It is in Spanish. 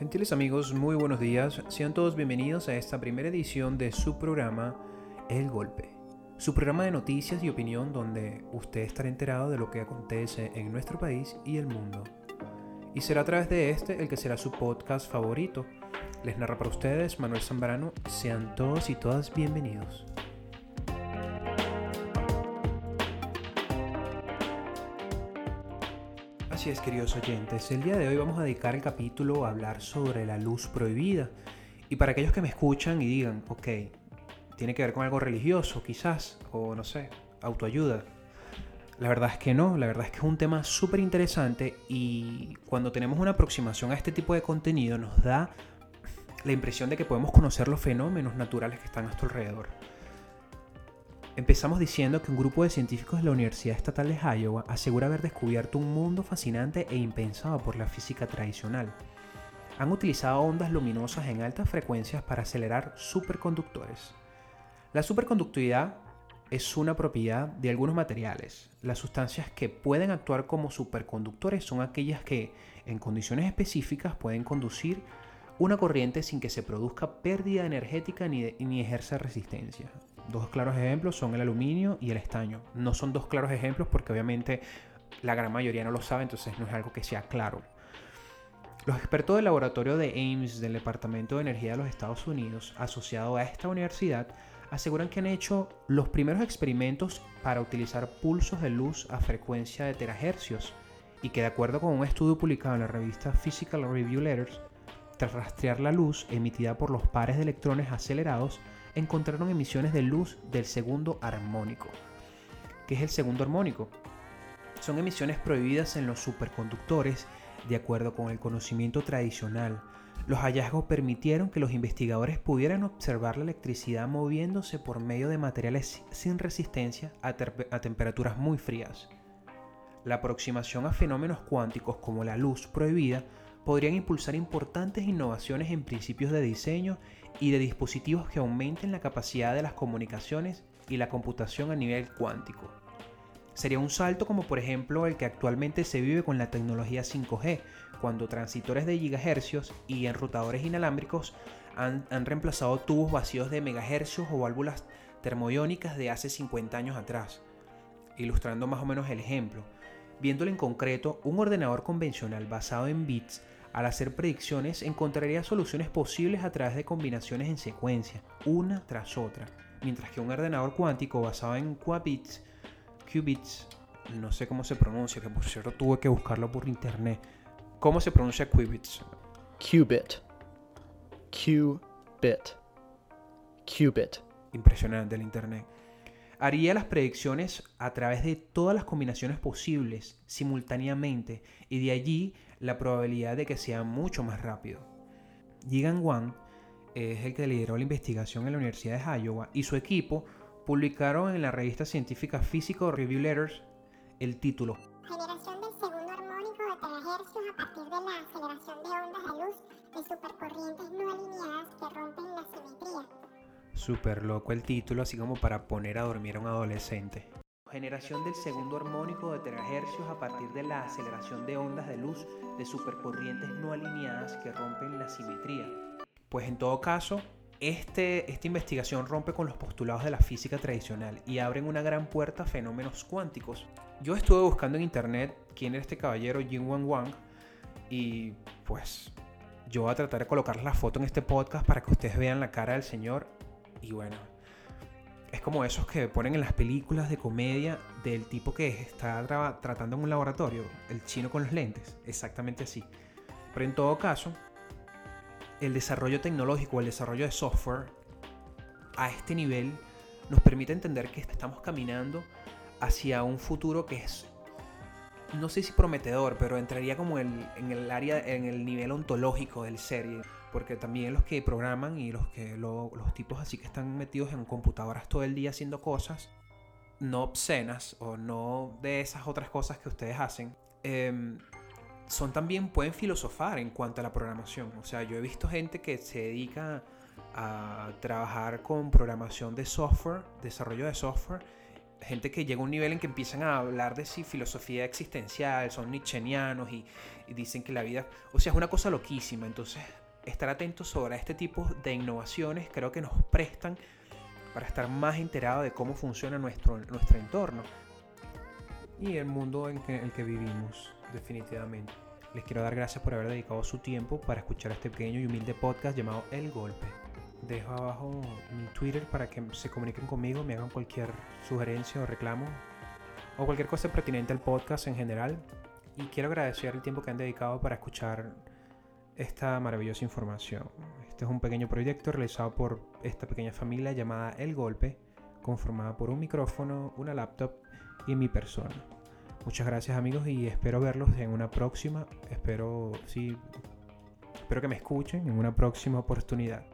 Gentiles amigos, muy buenos días. Sean todos bienvenidos a esta primera edición de su programa El Golpe. Su programa de noticias y opinión donde usted estará enterado de lo que acontece en nuestro país y el mundo. Y será a través de este el que será su podcast favorito. Les narra para ustedes Manuel Zambrano. Sean todos y todas bienvenidos. Así es, queridos oyentes, el día de hoy vamos a dedicar el capítulo a hablar sobre la luz prohibida. Y para aquellos que me escuchan y digan, ok, tiene que ver con algo religioso quizás, o no sé, autoayuda. La verdad es que no, la verdad es que es un tema súper interesante y cuando tenemos una aproximación a este tipo de contenido nos da la impresión de que podemos conocer los fenómenos naturales que están a nuestro alrededor. Empezamos diciendo que un grupo de científicos de la Universidad Estatal de Iowa asegura haber descubierto un mundo fascinante e impensado por la física tradicional. Han utilizado ondas luminosas en altas frecuencias para acelerar superconductores. La superconductividad es una propiedad de algunos materiales. Las sustancias que pueden actuar como superconductores son aquellas que, en condiciones específicas, pueden conducir una corriente sin que se produzca pérdida energética ni, ni ejerza resistencia. Dos claros ejemplos son el aluminio y el estaño. No son dos claros ejemplos porque obviamente la gran mayoría no lo sabe, entonces no es algo que sea claro. Los expertos del laboratorio de Ames del Departamento de Energía de los Estados Unidos, asociado a esta universidad, aseguran que han hecho los primeros experimentos para utilizar pulsos de luz a frecuencia de terahercios y que de acuerdo con un estudio publicado en la revista Physical Review Letters, tras rastrear la luz emitida por los pares de electrones acelerados, encontraron emisiones de luz del segundo armónico. ¿Qué es el segundo armónico? Son emisiones prohibidas en los superconductores de acuerdo con el conocimiento tradicional. Los hallazgos permitieron que los investigadores pudieran observar la electricidad moviéndose por medio de materiales sin resistencia a, a temperaturas muy frías. La aproximación a fenómenos cuánticos como la luz prohibida podrían impulsar importantes innovaciones en principios de diseño y de dispositivos que aumenten la capacidad de las comunicaciones y la computación a nivel cuántico. Sería un salto como por ejemplo el que actualmente se vive con la tecnología 5G, cuando transitores de gigahercios y enrutadores inalámbricos han, han reemplazado tubos vacíos de megahercios o válvulas termoiónicas de hace 50 años atrás. Ilustrando más o menos el ejemplo, viéndolo en concreto, un ordenador convencional basado en bits al hacer predicciones encontraría soluciones posibles a través de combinaciones en secuencia, una tras otra, mientras que un ordenador cuántico basado en qubits, qubits, no sé cómo se pronuncia, que por cierto tuve que buscarlo por internet. ¿Cómo se pronuncia qubits? Qubit. Qubit. Qubit. Impresionante el internet. Haría las predicciones a través de todas las combinaciones posibles simultáneamente y de allí la probabilidad de que sea mucho más rápido. Jigan Wang es el que lideró la investigación en la Universidad de Iowa y su equipo publicaron en la revista científica Physical Review Letters el título Generación del segundo armónico de terahercios a partir de la aceleración de ondas de luz de supercorrientes no alineadas que rompen la simetría. Super loco el título, así como para poner a dormir a un adolescente. Generación del segundo armónico de terahercios a partir de la aceleración de ondas de luz de supercorrientes no alineadas que rompen la simetría. Pues en todo caso, este, esta investigación rompe con los postulados de la física tradicional y abren una gran puerta a fenómenos cuánticos. Yo estuve buscando en internet quién era este caballero Jin Wang Wang y pues yo voy a tratar de colocar la foto en este podcast para que ustedes vean la cara del señor y bueno, es como esos que ponen en las películas de comedia del tipo que está tratando en un laboratorio, el chino con los lentes, exactamente así. Pero en todo caso, el desarrollo tecnológico, el desarrollo de software a este nivel nos permite entender que estamos caminando hacia un futuro que es, no sé si prometedor, pero entraría como en el área, en el nivel ontológico del ser porque también los que programan y los, que, los tipos así que están metidos en computadoras todo el día haciendo cosas no obscenas o no de esas otras cosas que ustedes hacen, em, son también, pueden filosofar en cuanto a la programación. O sea, yo he visto gente que se dedica a trabajar con programación de software, desarrollo de software, gente que llega a un nivel en que empiezan a hablar de si filosofía existencial, son nietzscheanos y, y dicen que la vida, o sea, es una cosa loquísima. Entonces, estar atentos sobre este tipo de innovaciones creo que nos prestan para estar más enterado de cómo funciona nuestro, nuestro entorno y el mundo en que- el que vivimos, definitivamente. Les quiero dar gracias por haber dedicado su tiempo para escuchar este pequeño y humilde podcast llamado El Golpe. Dejo abajo mi Twitter para que se comuniquen conmigo, me hagan cualquier sugerencia o reclamo o cualquier cosa pertinente al podcast en general. Y quiero agradecer el tiempo que han dedicado para escuchar esta maravillosa información. Este es un pequeño proyecto realizado por esta pequeña familia llamada El Golpe, conformada por un micrófono, una laptop y mi persona. Muchas gracias amigos y espero verlos en una próxima. Espero, sí, espero que me escuchen en una próxima oportunidad.